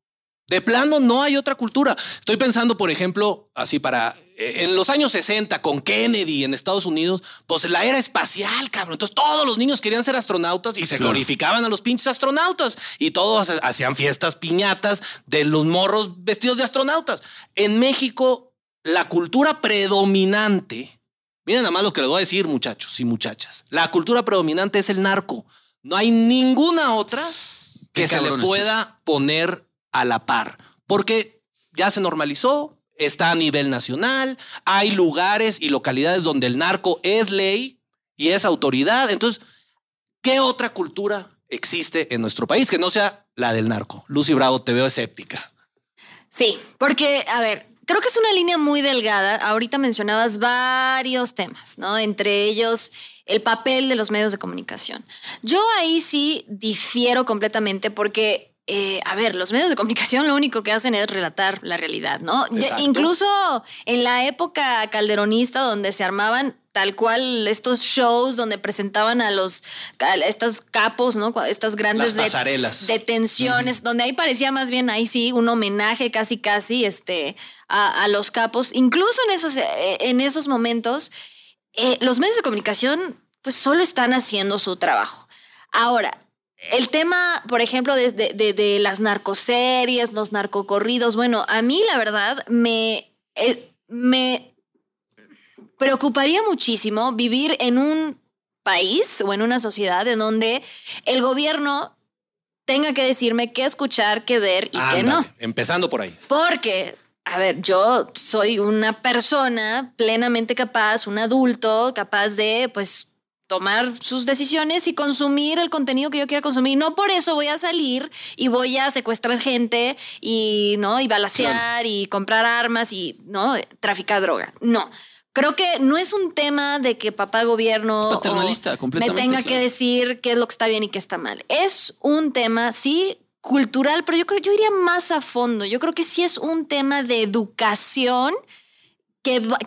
De plano, no hay otra cultura. Estoy pensando, por ejemplo, así para eh, en los años 60 con Kennedy en Estados Unidos, pues la era espacial, cabrón. Entonces todos los niños querían ser astronautas y se Claro. glorificaban a los pinches astronautas y todos ha- hacían fiestas piñatas de los morros vestidos de astronautas. En México, la cultura predominante, miren nada más lo que les voy a decir, muchachos y muchachas. La cultura predominante es el narco. No hay ninguna otra que se le estás. pueda poner a la par, porque ya se normalizó, está a nivel nacional, hay lugares y localidades donde el narco es ley y es autoridad. Entonces, ¿qué otra cultura existe en nuestro país que no sea la del narco? Lucy Bravo, te veo escéptica. Sí, porque, a ver, creo que es una línea muy delgada. Ahorita mencionabas varios temas, ¿no? Entre ellos el papel de los medios de comunicación. Yo ahí sí difiero completamente porque... eh, a ver, los medios de comunicación lo único que hacen es relatar la realidad, ¿no? Exacto. incluso en la época calderonista donde se armaban tal cual estos shows donde presentaban a los a estas capos, ¿no? Estas grandes Las pasarelas. detenciones, donde ahí parecía más bien ahí sí un homenaje casi casi este a, a los capos. Incluso en esos, eh, en esos momentos, eh, los medios de comunicación pues solo están haciendo su trabajo. Ahora, el tema, por ejemplo, de, de- de- de las narcoseries, los narcocorridos, bueno, a mí la verdad me, eh, me preocuparía muchísimo vivir en un país o en una sociedad en donde el gobierno tenga que decirme qué escuchar, qué ver y qué no. Empezando por ahí. Porque, a ver, yo soy una persona plenamente capaz, un adulto capaz de, pues, tomar sus decisiones y consumir el contenido que yo quiera consumir. No por eso voy a salir y voy a secuestrar gente y, ¿no? Y balasear y comprar armas y, ¿no? Traficar droga. No. Creo que no es un tema de que papá gobierno paternalista, me tenga que claro. decir qué es lo que está bien y qué está mal. Es un tema, sí, cultural, pero yo creo yo iría más a fondo. Yo creo que sí es un tema de educación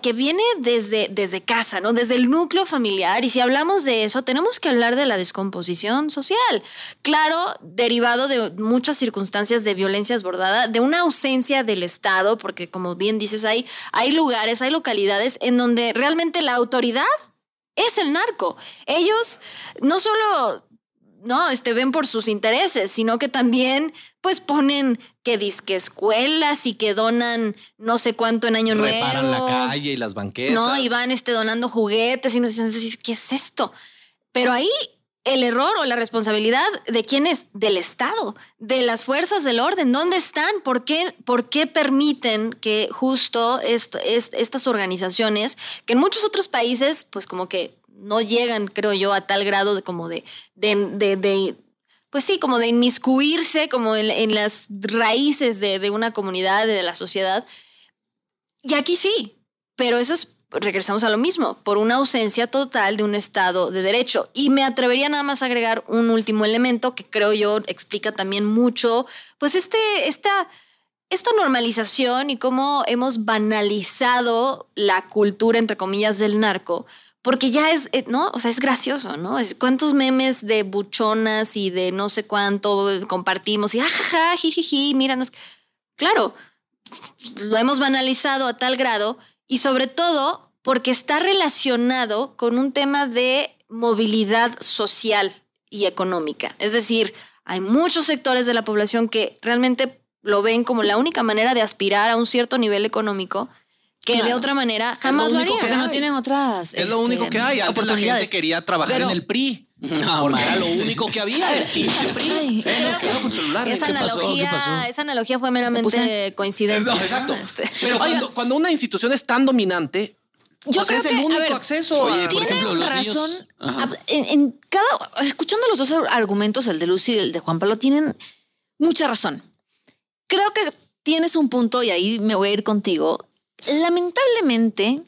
que, viene desde, desde casa, ¿no? Desde el núcleo familiar. Y si hablamos de eso, tenemos que hablar de la descomposición social. Claro, derivado de muchas circunstancias de violencia desbordada, de una ausencia del Estado, porque como bien dices, hay, hay lugares, hay localidades en donde realmente la autoridad es el narco. Ellos no solo no, este, ven por sus intereses, sino que también pues ponen que disque escuelas y que donan no sé cuánto en año Reparan la nuevo. calle y las banquetas. No, y van este, donando juguetes y nos dicen, ¿qué es esto? Pero ahí el error o la responsabilidad de quién es? Del Estado, de las fuerzas del orden. ¿Dónde están? ¿Por qué, por qué permiten que justo est- est- estas organizaciones, que en muchos otros países, pues como que no llegan, creo yo, a tal grado de como de, de, de- pues sí, como de inmiscuirse como en, las raíces de, de una comunidad, de la sociedad, Y aquí sí, pero eso es, regresamos a lo mismo, por una ausencia total de un Estado de Derecho. Y me atrevería nada más a agregar un último elemento que creo yo explica también mucho, pues este, esta, esta normalización y cómo hemos banalizado la cultura, entre comillas, del narco. Porque ya es, eh, ¿no? O sea, es gracioso, ¿no? Es cuántos memes de buchonas y de no sé cuánto compartimos y ajaja, jijiji, míranos. Claro, lo hemos banalizado a tal grado y sobre todo porque está relacionado con un tema de movilidad social y económica. Es decir, hay muchos sectores de la población que realmente lo ven como la única manera de aspirar a un cierto nivel económico que de otra manera jamás lo que Porque no hay. tienen otras. Es lo este, único que hay. Antes la gente quería trabajar Pero- en el PRI. No, porque era lo único que había. El pinche PRI. Esa analogía, esa analogía fue meramente puse- coincidencia. No, exacto. *laughs* Este, Pero Oiga. cuando, cuando una institución es tan dominante, Yo pues creo es que, el a único ver, acceso. Oye, a- por ejemplo, los razón. niños- Ajá. A- En, en cada. Escuchando los dos argumentos, el de Lucy y el de Juan Pablo, tienen mucha razón. Creo que tienes un punto, y ahí me voy a ir contigo. Lamentablemente,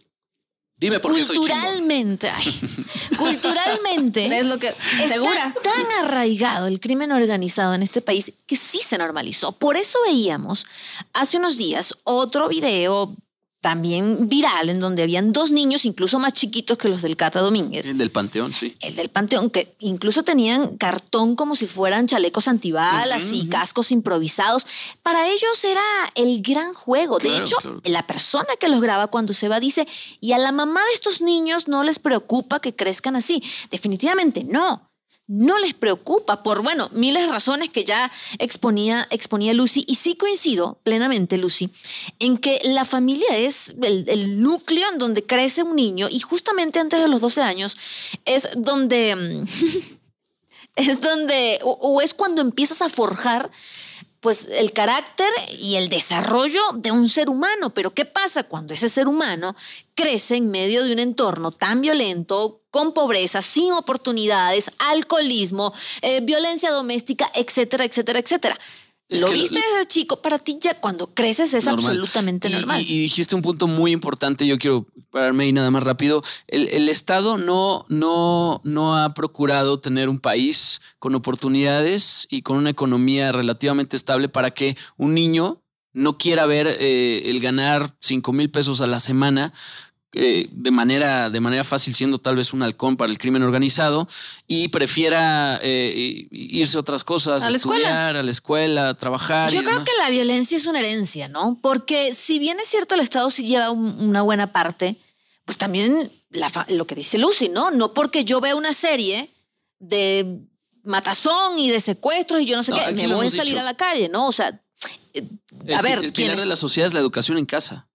Dime por qué soy chingón. culturalmente, ay, *laughs* culturalmente, es lo que está segura. tan arraigado el crimen organizado en este país que sí se normalizó. Por eso veíamos hace unos días otro video también viral en donde habían dos niños, incluso más chiquitos que los del Cata Domínguez. El del Panteón, sí. El del Panteón, que incluso tenían cartón como si fueran chalecos antibalas y cascos improvisados. Para ellos era el gran juego. De hecho, claro. la persona que los graba cuando se va dice, y a la mamá de estos niños no les preocupa que crezcan así. Definitivamente no. No les preocupa por, bueno, miles de razones que ya exponía, exponía Lucy. Y sí coincido plenamente, Lucy, en que la familia es el, núcleo en donde crece un niño y justamente antes de los 12 años es donde... mm, *laughs* es donde, o, o es cuando empiezas a forjar pues el carácter y el desarrollo de un ser humano. Pero ¿qué pasa cuando ese ser humano crece en medio de un entorno tan violento, con pobreza, sin oportunidades, alcoholismo, eh, violencia doméstica, etcétera, etcétera, etcétera? Es Lo viste desde chico, para ti ya cuando creces es Normal. absolutamente Y- normal. Y, y dijiste un punto muy importante, yo quiero pararme ahí nada más rápido. El, el Estado no, no, no ha procurado tener un país con oportunidades y con una economía relativamente estable para que un niño no quiera ver eh, el ganar 5 mil pesos a la semana eh, de, manera, de manera fácil, siendo tal vez un halcón para el crimen organizado, y prefiera eh, irse a otras cosas, A la escuela. estudiar, a la escuela, trabajar. y Yo creo demás. que la violencia es una herencia, ¿no? Porque si bien es cierto el Estado sí lleva un- una buena parte, pues también la lo que dice Lucy, ¿no? No porque yo vea una serie de matazón y de secuestros y yo no sé No, qué, me voy a salir dicho. a la calle, ¿no? O sea, eh, El, a pi- ver, el ¿quién pilar de la sociedad es la educación en casa.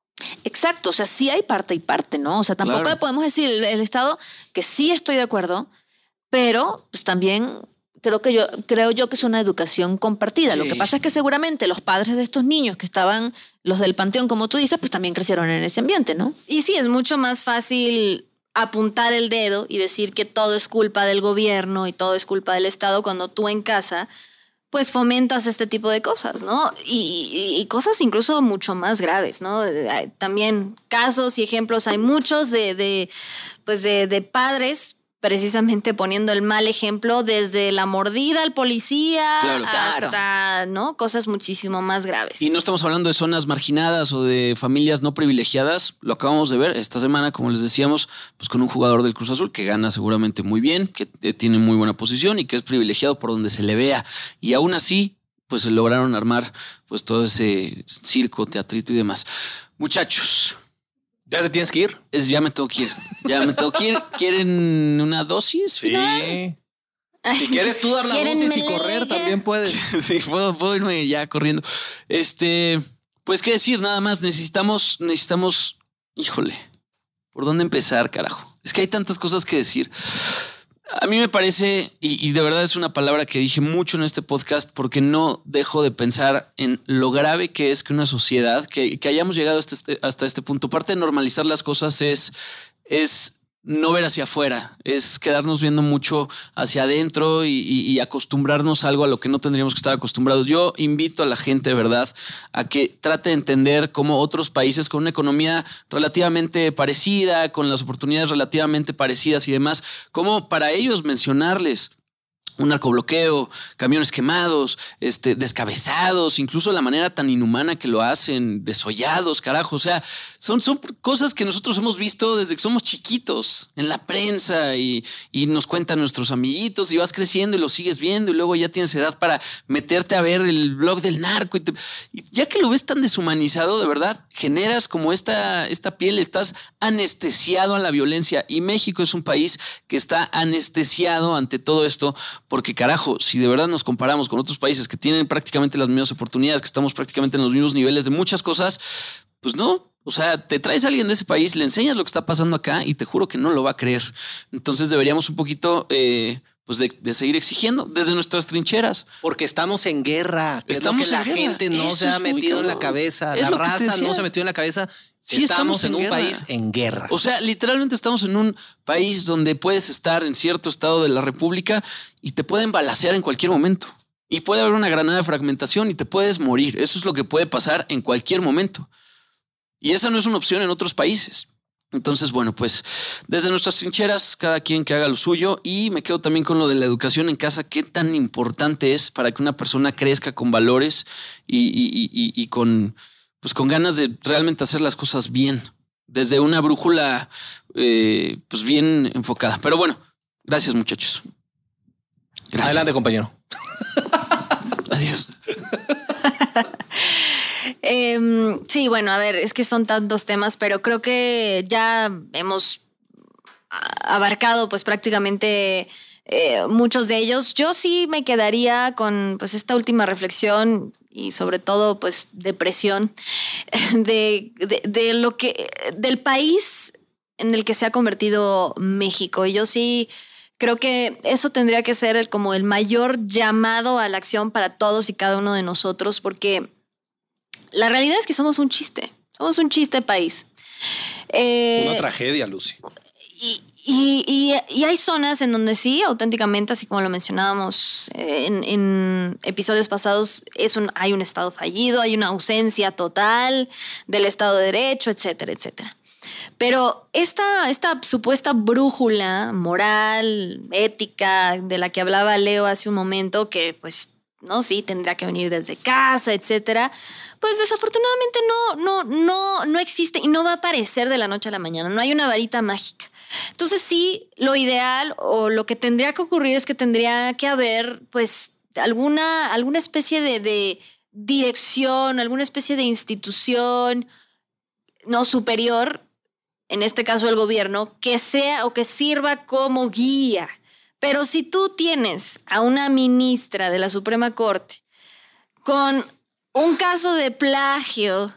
Exacto, o sea, sí hay parte y parte, ¿no? O sea, tampoco Claro. le podemos decir el, el Estado que sí estoy de acuerdo, pero pues también creo que yo creo yo que es una educación compartida. Lo que pasa es que seguramente los padres de estos niños que estaban los del panteón, como tú dices, pues también crecieron en ese ambiente, ¿no? Y sí, es mucho más fácil apuntar el dedo y decir que todo es culpa del gobierno y todo es culpa del Estado cuando tú en casa pues fomentas este tipo de cosas, ¿no? Y, y- cosas incluso mucho más graves, ¿no? Eh, También casos y ejemplos hay muchos de, de, pues de, de padres precisamente poniendo el mal ejemplo desde la mordida al policía Claro. hasta, ¿no? Cosas muchísimo más graves. Y no estamos hablando de zonas marginadas o de familias no privilegiadas. Lo acabamos de ver esta semana, como les decíamos, pues con un jugador del Cruz Azul que gana seguramente muy bien, que eh, tiene muy buena posición y que es privilegiado por donde se le vea. Y aún así, pues se lograron armar pues todo ese circo, teatrito y demás. Muchachos, ¿Ya te tienes que ir? es, ya me tengo que ir. Ya me tengo que ir. *laughs* ¿Quieren una dosis? final? Si *laughs* quieres tú dar la ¿Quieren dosis y correr, también puedes. *laughs* Sí, puedo, puedo irme ya corriendo. Este, pues qué decir, nada más necesitamos, necesitamos, híjole, ¿por dónde empezar, carajo? Es que hay tantas cosas que decir. A mí me parece, y, de verdad es una palabra que dije mucho en este podcast, porque no dejo de pensar en lo grave que es que una sociedad, que, que hayamos llegado hasta este, hasta este punto, parte de normalizar las cosas es, es no ver hacia afuera, es quedarnos viendo mucho hacia adentro y, acostumbrarnos a algo a lo que no tendríamos que estar acostumbrados. Yo invito a la gente, verdad, a que trate de entender cómo otros países con una economía relativamente parecida, con las oportunidades relativamente parecidas y demás, cómo para ellos mencionarles un narcobloqueo, camiones quemados, este, descabezados, incluso la manera tan inhumana que lo hacen, desollados, carajo. O sea, son, son cosas que nosotros hemos visto desde que somos chiquitos en la prensa y, y nos cuentan nuestros amiguitos y vas creciendo y lo sigues viendo y luego ya tienes edad para meterte a ver el blog del narco. Y, y ya que lo ves tan deshumanizado, de verdad, generas como esta, esta piel, estás anestesiado a la violencia y México es un país que está anestesiado ante todo esto porque carajo, si de verdad nos comparamos con otros países que tienen prácticamente las mismas oportunidades, que estamos prácticamente en los mismos niveles de muchas cosas, pues no. O sea, te traes a alguien de ese país, le enseñas lo que está pasando acá y te juro que no lo va a creer. Entonces deberíamos un poquito, eh, pues, de, de seguir exigiendo desde nuestras trincheras. Porque estamos en guerra. Que Estamos es lo que la guerra. gente no Eso se ha metido en la cabeza. Es la raza no se ha metido en la cabeza. Sí, estamos, estamos en, en un guerra. país en guerra. O sea, literalmente estamos en un país donde puedes estar en cierto estado de la República y te pueden balacear en cualquier momento. Y puede haber una granada de fragmentación y te puedes morir. Eso es lo que puede pasar en cualquier momento. Y esa no es una opción en otros países. Entonces, bueno, pues desde nuestras trincheras, cada quien que haga lo suyo. Y me quedo también con lo de la educación en casa, qué tan importante es para que una persona crezca con valores y, y- y- y- y con, pues con ganas de realmente hacer las cosas bien, desde una brújula eh, pues bien enfocada. Pero bueno, gracias muchachos. Gracias. Adelante, compañero. Adiós. *laughs* Em, sí, bueno, a ver, es que son tantos temas, pero creo que ya hemos abarcado pues prácticamente eh, muchos de ellos. Yo sí me quedaría con pues esta última reflexión y sobre todo pues depresión *laughs* de, de, de lo que del país en el que se ha convertido México. Y yo sí creo que eso tendría que ser el, como el mayor llamado a la acción para todos y cada uno de nosotros, porque la realidad es que somos un chiste, somos un chiste país. Eh, Una tragedia, Lucy. y, y- y- y hay zonas en donde sí, auténticamente, así como lo mencionábamos eh, en, en episodios pasados, es un, hay un Estado fallido, hay una ausencia total del Estado de Derecho, etcétera, etcétera. Pero esta, esta supuesta brújula moral, ética, de la que hablaba Leo hace un momento, que pues, no, sí, tendría que venir desde casa, etcétera, pues desafortunadamente no, no, no, no existe y no va a aparecer de la noche a la mañana. No hay una varita mágica. Entonces sí, lo ideal o lo que tendría que ocurrir es que tendría que haber, pues, alguna, alguna especie de, de dirección, alguna especie de institución no superior, en este caso el gobierno, que sea o que sirva como guía. Pero si tú tienes a una ministra de la Suprema Corte con un caso de plagio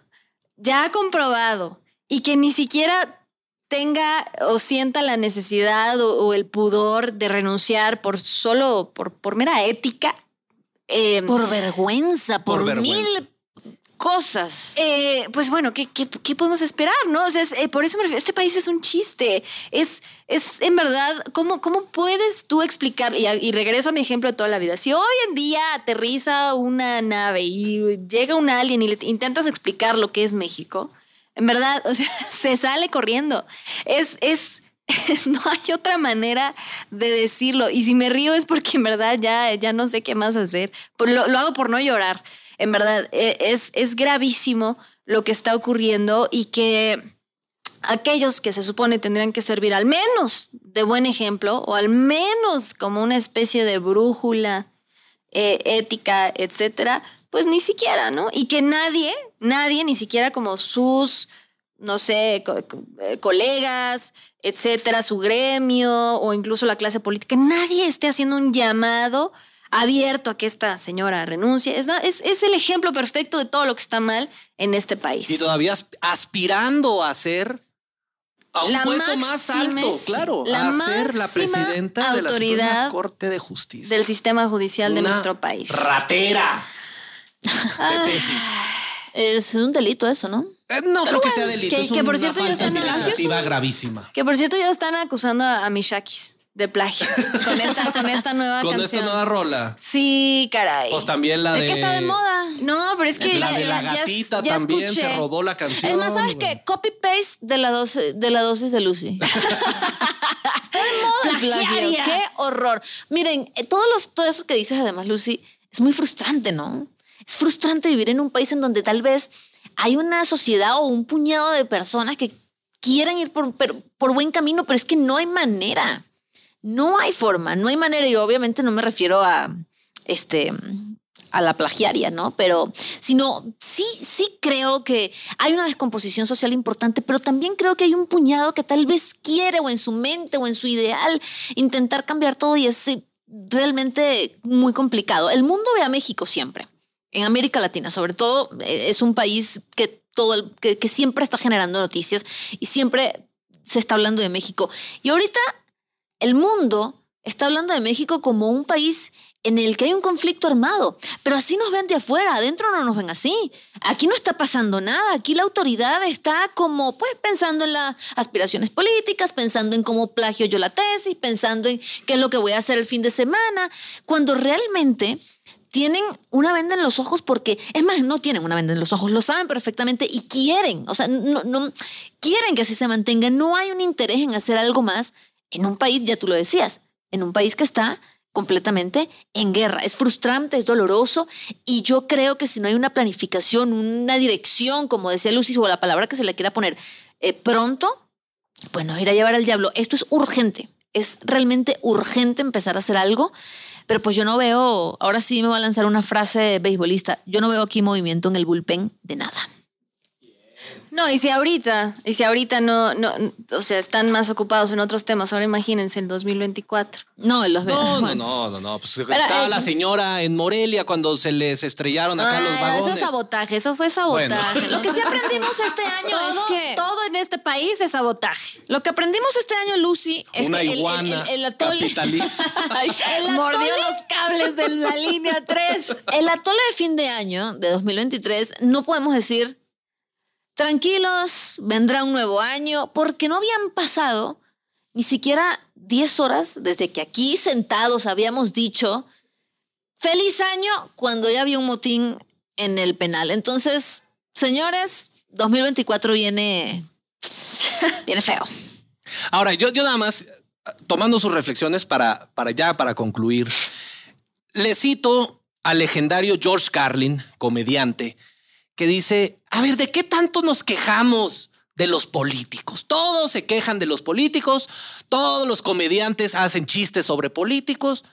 ya comprobado y que ni siquiera tenga o sienta la necesidad o, o el pudor de renunciar por solo por, por mera ética. eh, Por vergüenza, por, Por vergüenza. mil cosas. eh, pues bueno, ¿qué, qué, qué podemos esperar? ¿no? O sea, es- eh, por eso me refiero, este país es un chiste. Es, es en verdad, ¿cómo, cómo puedes tú explicar? Y, y regreso a mi ejemplo de toda la vida. Si hoy en día aterriza una nave y llega un alien y le intentas explicar lo que es México, en verdad, o sea, *laughs* se sale corriendo. Es, es, *laughs* no hay otra manera de decirlo. Y si me río es porque en verdad ya, ya no sé qué más hacer. Lo, lo hago por no llorar. En verdad, eh, es, es gravísimo lo que está ocurriendo y que aquellos que se supone tendrían que servir al menos de buen ejemplo o al menos como una especie de brújula eh, ética, etcétera, pues ni siquiera, ¿no? Y que nadie, nadie, ni siquiera como sus, no sé, eh, colegas, etcétera, su gremio o incluso la clase política, nadie esté haciendo un llamado abierto a que esta señora renuncie. Es, es, es el ejemplo perfecto de todo lo que está mal en este país. Y todavía asp- aspirando a ser a un La puesto más alto, claro, la a ser la presidenta de la Suprema Corte de Justicia. del sistema judicial de Una nuestro país. Ratera. *laughs* De tesis. Es un delito eso, ¿no? Eh, no creo que sea delito. que- es que por una cierto ya están- gravísima. Que por cierto ya están acusando a, a Mishakis de plagio *laughs* con esta, con esta nueva Con canción. esta nueva rola. Sí, caray. Pues también la Es de. que está de moda. No, pero es que La de la ya- gatita ya también escuché. se robó la canción. Es más, ¿sabes qué? Copy-paste de, la dosis- de la dosis de Lucy. *laughs* Está de moda plagio. Qué horror. Miren, eh, todos los, todo eso que dices además, Lucy, es muy frustrante, ¿no? Es frustrante vivir en un país en donde tal vez hay una sociedad o un puñado de personas que quieren ir por, pero- por buen camino, pero es que no hay manera. No hay forma, no hay manera. Y obviamente no me refiero a este a la plagiaria, ¿no? Pero, sino, sí, sí creo que hay una descomposición social importante, pero también creo que hay un puñado que tal vez quiere o en su mente o en su ideal intentar cambiar todo y es realmente muy complicado. El mundo ve a México siempre, en América Latina, sobre todo, eh, es un país que todo el- que, que siempre está generando noticias y siempre se está hablando de México. Y ahorita el mundo está hablando de México como un país en el que hay un conflicto armado, pero así nos ven de afuera, adentro no nos ven así. Aquí no está pasando nada, aquí la autoridad está como pues pensando en las aspiraciones políticas, pensando en cómo plagio yo la tesis, pensando en qué es lo que voy a hacer el fin de semana, cuando realmente tienen una venda en los ojos porque, es más, no tienen una venda en los ojos, lo saben perfectamente y quieren, o sea, no, quieren que así se mantenga, no hay un interés en hacer algo más en un país, ya tú lo decías, en un país que está completamente en guerra. Es frustrante, es doloroso y yo creo que si no hay una planificación, una dirección, como decía Lucy, o la palabra que se le quiera poner eh, pronto, pues nos irá a llevar al diablo. Esto es urgente, es realmente urgente empezar a hacer algo, pero pues yo no veo, ahora sí me voy a lanzar una frase beisbolista, yo no veo aquí movimiento en el bullpen de nada. No, y si ahorita, y si ahorita no, no, o sea, están más ocupados en otros temas, ahora imagínense el 2024. No, en los No, no, no, no, no. Pues Pero, estaba eh, la señora en Morelia cuando se les estrellaron acá los Ah, vagones. Eso es sabotaje, eso fue sabotaje. Bueno. Lo que sí aprendimos este *laughs* año es que todo en este país es sabotaje. Lo que aprendimos este año, Lucy, es Una que el, el- iguana el- el atole. capitalista. *laughs* el Mordió los cables de la línea 3. El atole de fin de año de 2023 no podemos decir tranquilos, vendrá un nuevo año, porque no habían pasado ni siquiera 10 horas desde que aquí sentados habíamos dicho feliz año cuando ya había un motín en el penal. Entonces, señores, 2024 viene *laughs* viene feo. Ahora, yo, yo nada más, tomando sus reflexiones para, para ya, para concluir, le cito al legendario George Carlin, comediante, que dice, a ver, ¿de qué tanto nos quejamos de los políticos? Todos se quejan de los políticos, todos los comediantes hacen chistes sobre políticos,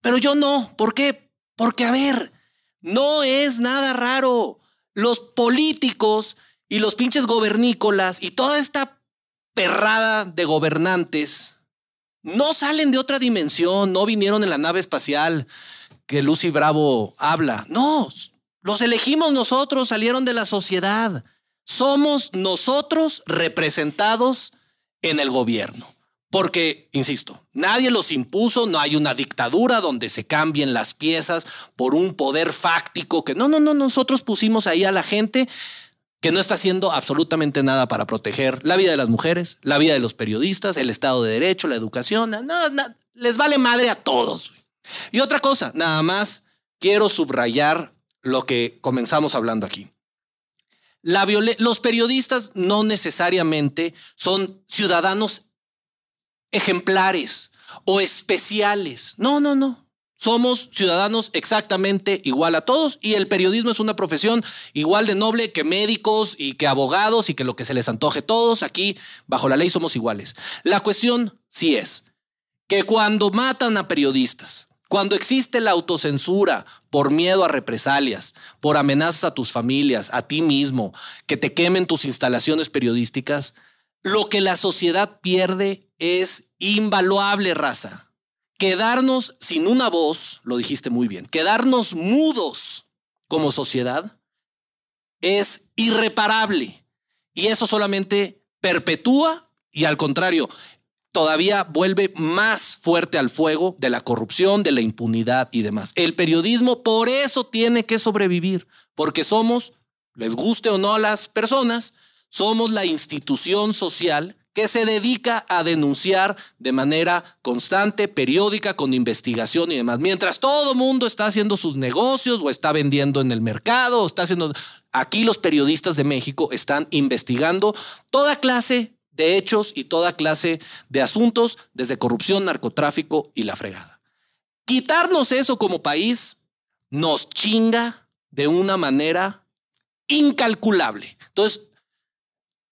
pero yo no. ¿Por qué? Porque, a ver, no es nada raro. Los políticos y los pinches gobernícolas y toda esta perrada de gobernantes no salen de otra dimensión, no vinieron en la nave espacial que Lucy Bravo habla. No, los elegimos nosotros, salieron de la sociedad. Somos nosotros representados en el gobierno. Porque, insisto, nadie los impuso, no hay una dictadura donde se cambien las piezas por un poder fáctico que no, no, no, nosotros pusimos ahí a la gente que no está haciendo absolutamente nada para proteger la vida de las mujeres, la vida de los periodistas, el Estado de Derecho, la educación. Les vale madre a todos. Y otra cosa, nada más quiero subrayar lo que comenzamos hablando aquí. Los periodistas no necesariamente son ciudadanos ejemplares o especiales. No, no, no. Somos ciudadanos exactamente igual a todos y el periodismo es una profesión igual de noble que médicos y que abogados y que lo que se les antoje todos. Aquí, bajo la ley, somos iguales. La cuestión sí es que cuando matan a periodistas, cuando existe la autocensura por miedo a represalias, por amenazas a tus familias, a ti mismo, que te quemen tus instalaciones periodísticas, lo que la sociedad pierde es invaluable, raza. Quedarnos sin una voz, lo dijiste muy bien, quedarnos mudos como sociedad es irreparable. Y eso solamente perpetúa y al contrario, todavía vuelve más fuerte al fuego de la corrupción, de la impunidad y demás. El periodismo por eso tiene que sobrevivir, porque somos les guste o no a las personas, somos la institución social que se dedica a denunciar de manera constante, periódica, con investigación y demás. Mientras todo mundo está haciendo sus negocios o está vendiendo en el mercado o está haciendo... Aquí los periodistas de México están investigando toda clase de hechos y toda clase de asuntos, desde corrupción, narcotráfico y la fregada. Quitarnos eso como país nos chinga de una manera incalculable. Entonces,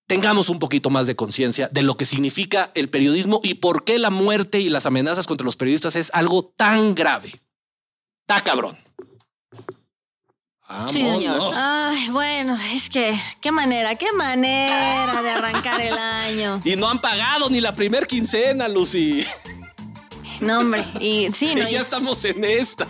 tengamos un poquito más de conciencia de lo que significa el periodismo y por qué la muerte y las amenazas contra los periodistas es algo tan grave. Está cabrón. Sí, señor. Ay, bueno, es que qué manera, qué manera de arrancar el año. Y no han pagado ni la primer quincena, Lucy. No, hombre, y sí, *laughs* no, y ya estamos en esta.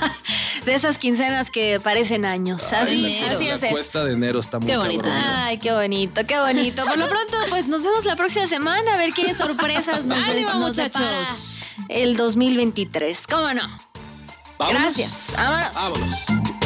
*laughs* de esas quincenas que parecen años. Así, enero. así la es esto. cuesta de enero está muy Qué bonito. Ay, qué bonito, qué bonito. Por lo pronto, pues nos vemos la próxima semana a ver qué sorpresas nos, de- Ánimo, nos depara muchachos. el 2023. ¿Cómo no? Vámonos. Gracias. Vámonos. Vámonos.